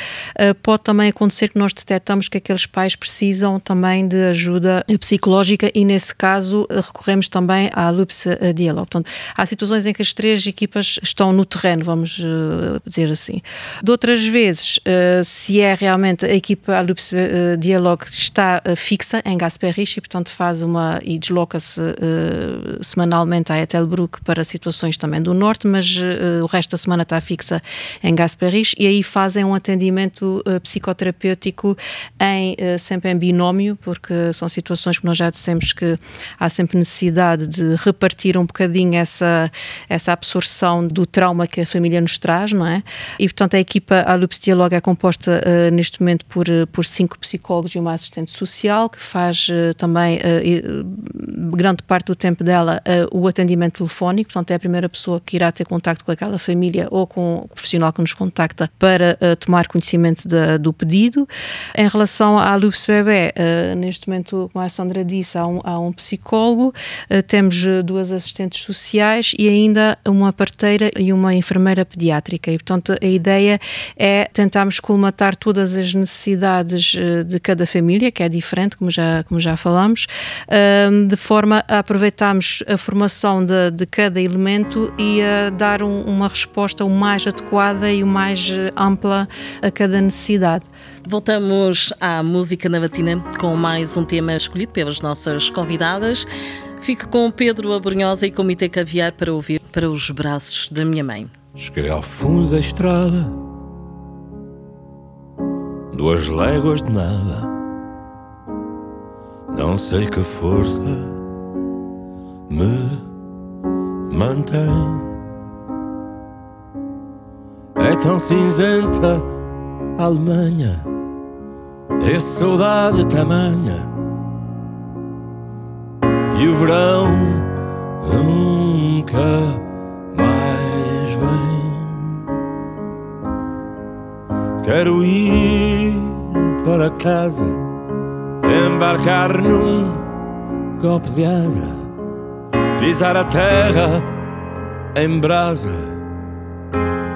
Pode também acontecer que nós detectamos que aqueles pais precisam também de ajuda psicológica e, nesse caso, recorremos também à Lupus Dialog. Portanto, há situações em que as três equipas estão no terreno, vamos uh, dizer assim. De outras vezes, uh, se é realmente a equipa Lupus uh, Dialog está fixa em Gasperich e, portanto, faz uma e desloca-se semanalmente a Etelbruck para situações também do norte, mas o resto da semana está fixa em Gasperich e aí fazem um atendimento psicoterapêutico em, sempre em binómio, porque são situações que nós já dissemos que há sempre necessidade de repartir um bocadinho essa, essa absorção do trauma que a família nos traz, não é? E, portanto, a equipa Alupes Dialogue é composta uh, neste momento por, uh, por cinco psicólogos e uma assistente social, que faz uh, também grande parte do tempo dela o atendimento telefónico, portanto, é a primeira pessoa que irá ter contacto com aquela família ou com o profissional que nos contacta para tomar conhecimento do pedido. Em relação à Alupes Bebé, neste momento, como a Sandra disse, há um, há um psicólogo, temos duas assistentes sociais e ainda uma parteira e uma enfermeira pediátrica. E, portanto, a ideia é tentarmos colmatar todas as necessidades eh, de cada família, que é diferente, como já, como já falamos, ehm, de forma a aproveitarmos a formação de, de cada elemento e a dar um, uma resposta o mais adequada e o mais eh, ampla a cada necessidade. Voltamos à música na matina com mais um tema escolhido pelas nossas convidadas. Fico com Pedro Abrunhosa e Comitê Caviar para ouvir para os braços da minha mãe. Cheguei ao fundo da estrada, duas léguas de nada. Não sei que força me mantém. É tão cinzenta a Alemanha, é saudade tamanha e o verão nunca mais vem. Quero ir para casa, embarcar num golpe de asa, pisar a terra em brasa,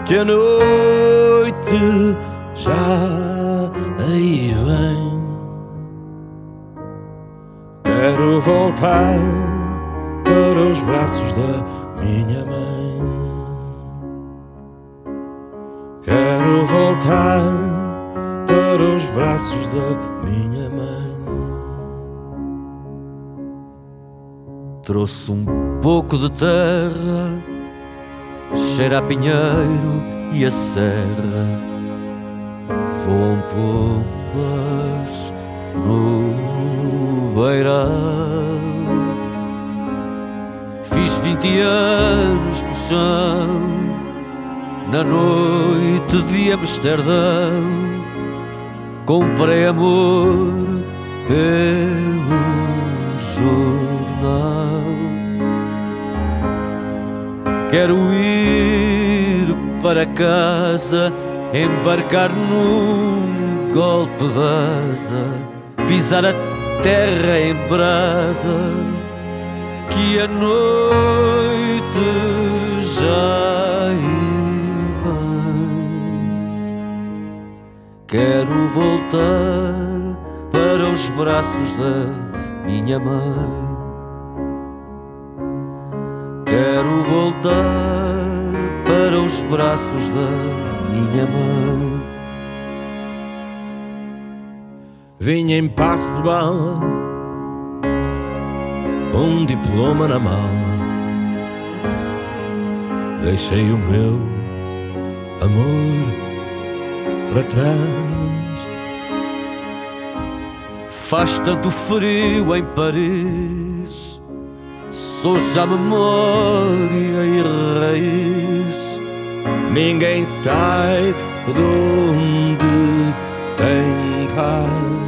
que a noite já aí vem. Quero voltar para os braços da minha mãe. Quero voltar para os braços da minha mãe. Trouxe um pouco de terra, cheira a pinheiro e a serra. Voam pombas no beirão. Fiz vinte anos no chão, na noite de Amsterdão. Comprei amor pelo jornal. Quero ir para casa, embarcar num golpe de asa pisar a terra em brasa, que a noite já vai. Quero voltar para os braços da minha mãe. Quero voltar para os braços da minha mãe. Vinha em passo de bala, um diploma na mala. deixei o meu amor para trás. Faz tanto frio em Paris, sou já memória e raiz. Ninguém sai de onde tem paz.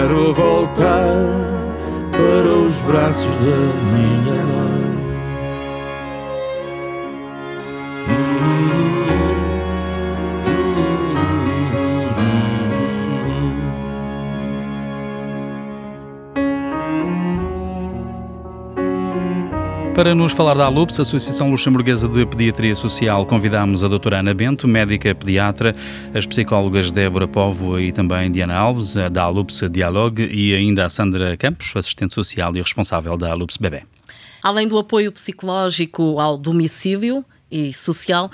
Quero voltar para os braços da minha mãe. Para nos falar da ALUPS, Associação Luxemburguesa de Pediatria Social, convidamos a doutora Ana Bento, médica pediatra, as psicólogas Débora Povo e também Diana Alves, da ALUPS Dialogue, e ainda a Sandra Campos, assistente social e responsável da ALUPS Bebé. Além do apoio psicológico ao domicílio e social,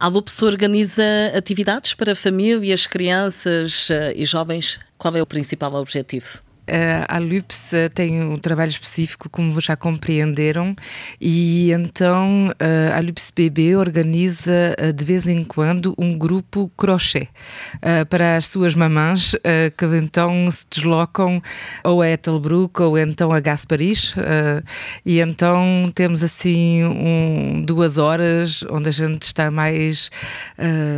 a ALUPS organiza atividades para famílias, crianças eh, e jovens. Qual é o principal objetivo? Uh, a LUPS tem um trabalho específico, como já compreenderam, e então uh, a LUPS BB organiza de vez em quando um grupo crochê para as suas mamãs que então se deslocam ou a Ethelbruck ou então a Gasparis, e então temos assim um, duas horas onde a gente está mais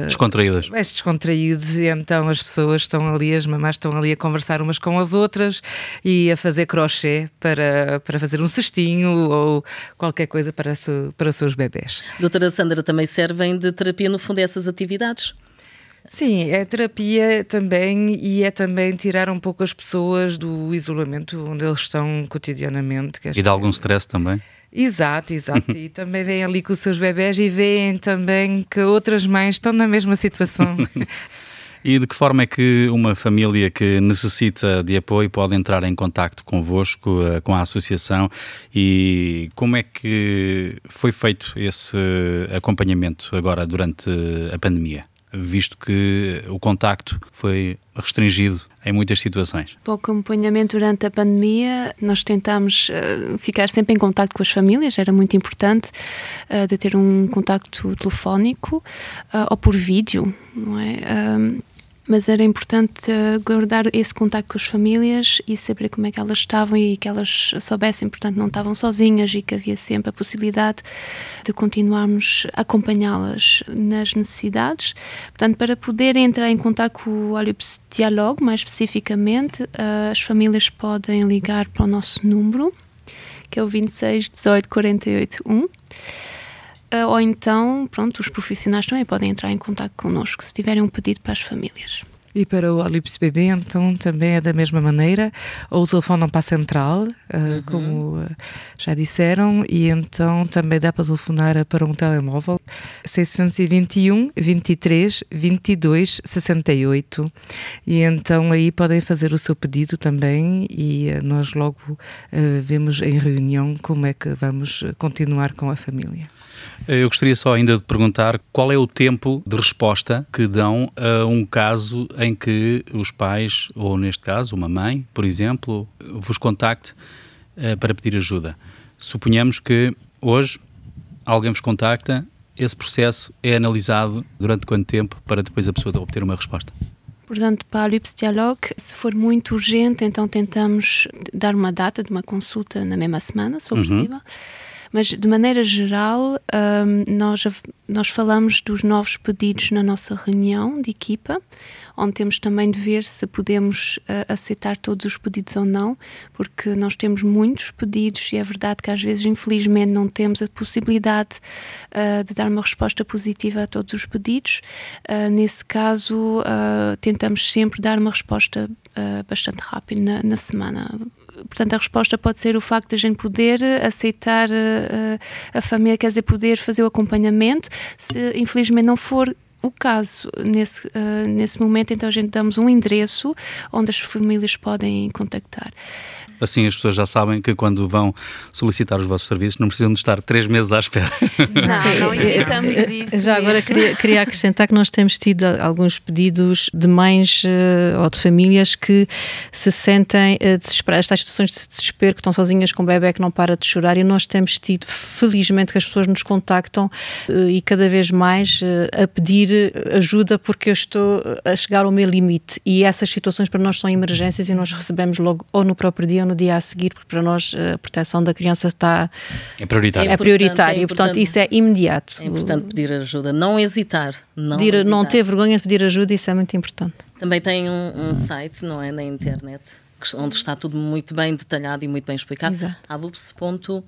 descontraídas. Mais descontraídos, e então as pessoas estão ali, as mamães estão ali a conversar umas com as outras e a fazer crochê para, para fazer um cestinho ou qualquer coisa para, su, para os seus bebés. Doutora Sandra, também servem de terapia, no fundo, essas atividades? Sim, é terapia também e é também tirar um pouco as pessoas do isolamento onde eles estão cotidianamente. E de algum stress também? Exato, exato. e também vêm ali com os seus bebés e veem também que outras mães estão na mesma situação. E de que forma é que uma família que necessita de apoio pode entrar em contacto convosco, eh, com a associação e como é que foi feito esse acompanhamento agora durante a pandemia? Visto que o contacto foi restringido em muitas situações. Para o acompanhamento durante a pandemia, nós tentámos uh, ficar sempre em contato com as famílias, era muito importante uh, de ter um contacto telefónico uh, ou por vídeo, não é? Mas era importante uh, guardar esse contato com as famílias e saber como é que elas estavam e que elas soubessem, portanto, não estavam sozinhas e que havia sempre a possibilidade de continuarmos a acompanhá-las nas necessidades. Portanto, para poder entrar em contato com o Olhos Dialogue, mais especificamente, uh, as famílias podem ligar para o nosso número, que é o 26 18 48 1 ah, ou então, pronto, os profissionais também podem entrar em contato connosco se tiverem um pedido para as famílias. E para o Olips BB, então, também é da mesma maneira, ou o telefone para a central, uh, uhum. como uh, já disseram, e então também dá para telefonar para um telemóvel 621 23 22 68 e então aí podem fazer o seu pedido também e uh, nós logo vemos em reunião como é que vamos continuar com a família. Eu gostaria só ainda de perguntar qual é o tempo de resposta que dão a um caso em que os pais, ou neste caso uma mãe, por exemplo, vos contacte uh, para pedir ajuda. Suponhamos que hoje alguém vos contacta, esse processo é analisado durante quanto tempo para depois a pessoa obter uma resposta? Portanto, para a Lips Dialogue, se for muito urgente, então tentamos dar uma data de uma consulta na mesma semana, se for uhum. possível. Mas, de maneira geral, um, nós, nós falamos dos novos pedidos na nossa reunião de equipa, onde temos também de ver se podemos uh, aceitar todos os pedidos ou não, porque nós temos muitos pedidos e é verdade que às vezes, infelizmente, não temos a possibilidade uh, de dar uma resposta positiva a todos os pedidos. Uh, nesse caso, tentamos sempre dar uma resposta bastante rápida na, na semana portanto, a resposta pode ser o facto de a gente poder aceitar uh, a família, quer dizer, poder fazer o acompanhamento. Se infelizmente não for o caso nesse, nesse momento, então a gente damos um endereço onde as famílias podem contactar. Assim as pessoas já sabem que quando vão solicitar os vossos serviços não precisam de estar três meses à espera. Não, não evitamos isso. Já agora queria, queria, acrescentar que nós temos tido alguns pedidos de mães uh, ou de famílias que se sentem uh, desesperadas, estas situações de desespero, que estão sozinhas com o bebê que não para de chorar e nós temos tido, felizmente, que as pessoas nos contactam uh, e cada vez mais a pedir ajuda porque eu estou a chegar ao meu limite e essas situações para nós são emergências e nós recebemos logo ou no próprio dia no dia a seguir, porque para nós a proteção da criança está. É prioritária. É prioritária, é portanto, isso é imediato. É importante pedir ajuda, não hesitar. Não, pedir, hesitar. não ter vergonha de pedir ajuda, isso é muito importante. Também tem um, um site, não é? Na internet, onde está tudo muito bem detalhado e muito bem explicado. alups.lu.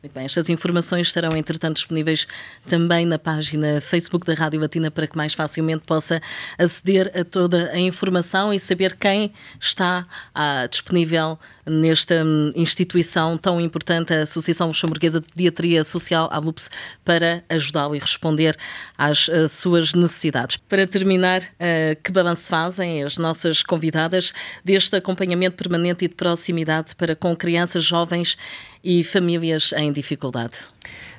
Muito bem, estas informações estarão, entretanto, disponíveis também na página Facebook da Rádio Latina para que mais facilmente possa aceder a toda a informação e saber quem está ah, disponível nesta hum, instituição tão importante, a Associação Luxemburguesa de Pediatria Social, a LUPS, para ajudá-lo e responder às uh, suas necessidades. Para terminar, uh, que balanço fazem as nossas convidadas deste acompanhamento permanente e de proximidade para com crianças, jovens e famílias em dificuldade?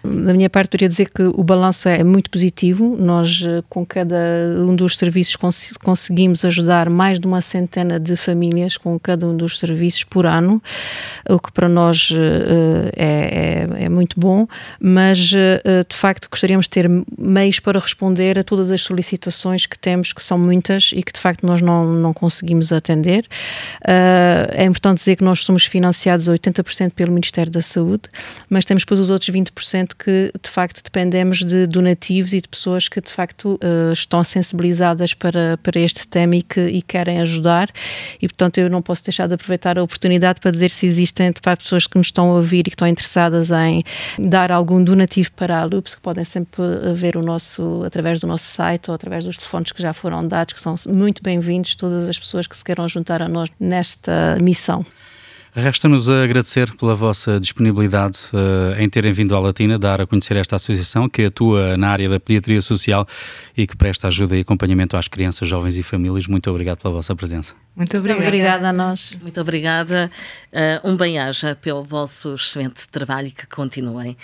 Da minha parte, queria dizer que o balanço é muito positivo. Nós, eh, com cada um dos serviços, cons conseguimos ajudar mais de uma centena de famílias com cada um dos serviços por ano, o que para nós uh, é, é, é, muito bom, mas uh, de facto gostaríamos de ter meios para responder a todas as solicitações que temos, que são muitas e que de facto nós não, não conseguimos atender. Uh, é importante dizer que nós somos financiados a 80% pelo Ministério da Saúde, mas temos depois os outros 20% que de facto dependemos de donativos e de pessoas que de facto uh, estão sensibilizadas para, para este tema e que e querem ajudar e portanto eu não posso deixar de aproveitar a oportunidade para dizer se existem para pessoas que nos estão a ouvir e que estão interessadas em dar algum donativo para a Loops, que podem sempre ver o nosso, através do nosso site ou através dos telefones que já foram dados, que são muito bem-vindos todas as pessoas que se queiram juntar a nós nesta missão. Resta-nos agradecer pela vossa disponibilidade uh, em terem vindo à Latina, dar a conhecer esta associação que atua na área da pediatria social e que presta ajuda e acompanhamento às crianças, jovens e famílias. Muito obrigado pela vossa presença. Muito obrigada, obrigada a nós. Muito obrigada. Uh, um bem-aja pelo vosso excelente trabalho e que continuem.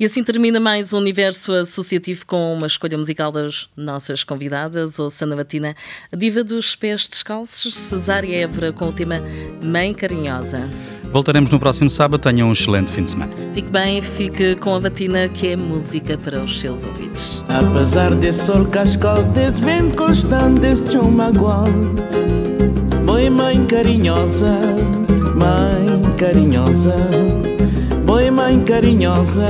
E assim termina mais um universo associativo com uma escolha musical das nossas convidadas, ou Sana Batina, a diva dos pés descalços, Cesária Évora, com o tema Mãe Carinhosa. Voltaremos no próximo sábado. Tenham um excelente fim de semana. Fique bem, fique com a Batina, que é música para os seus ouvidos. Apesar desse sol cascal, desse vento constante, desse chão magoado, Oi, mãe carinhosa, mãe carinhosa. Oi, mãe carinhosa,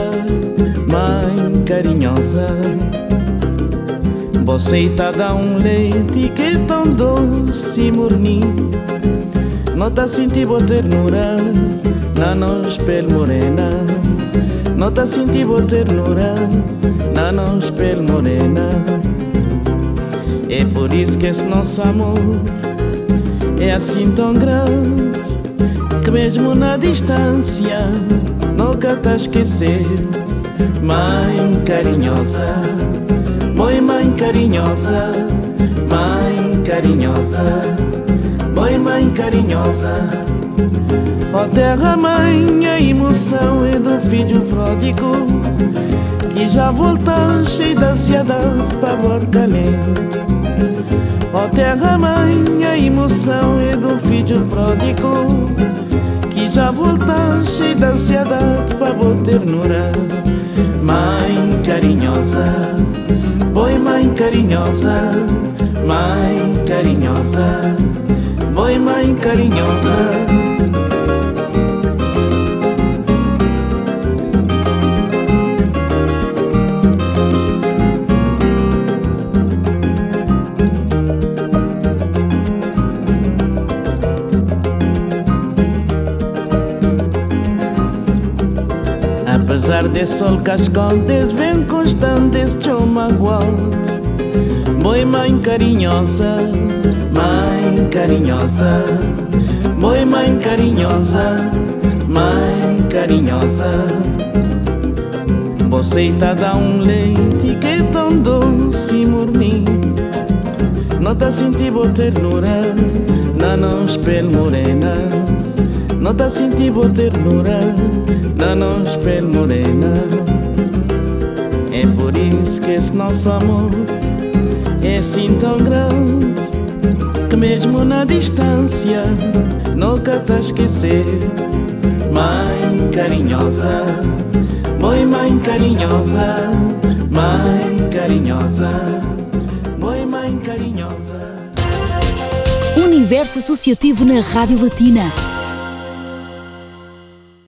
mãe carinhosa. Você tá dá um leite que é tão doce e morninho. Não tá sentindo ternura na nossa pele morena. Não tá sentindo ternura na nossa pele morena. É por isso que esse nosso amor é assim tão grande que mesmo na distância nunca tá esquecer. Mãe carinhosa, mãe mãe carinhosa, mãe carinhosa, mãe mãe carinhosa. Ó terra mãe, a emoção é do filho pródigo que já voltou cheio de ansiedade para o. Ó terra mãe, a emoção é do filho pródigo que já volta cheio de ansiedade para boa ternura. Carinhosa, boi mãe carinhosa, mãe carinhosa, boi mãe carinhosa. Desse sol cascante, vem constante, este chão magoado. Boi mãe carinhosa, mãe carinhosa, Mãe, mãe carinhosa, mãe carinhosa. Você dá um leite que é tão doce e morninho. Não tá sentindo ternura, na não espelho morena. Não tá sentindo ternura, na não espelho morena. É por isso que esse nosso amor é assim tão grande que mesmo na distância nunca te esquecer. Mãe carinhosa, mãe, mãe carinhosa, mãe carinhosa, mãe, mãe carinhosa. Universo Associativo na Rádio Latina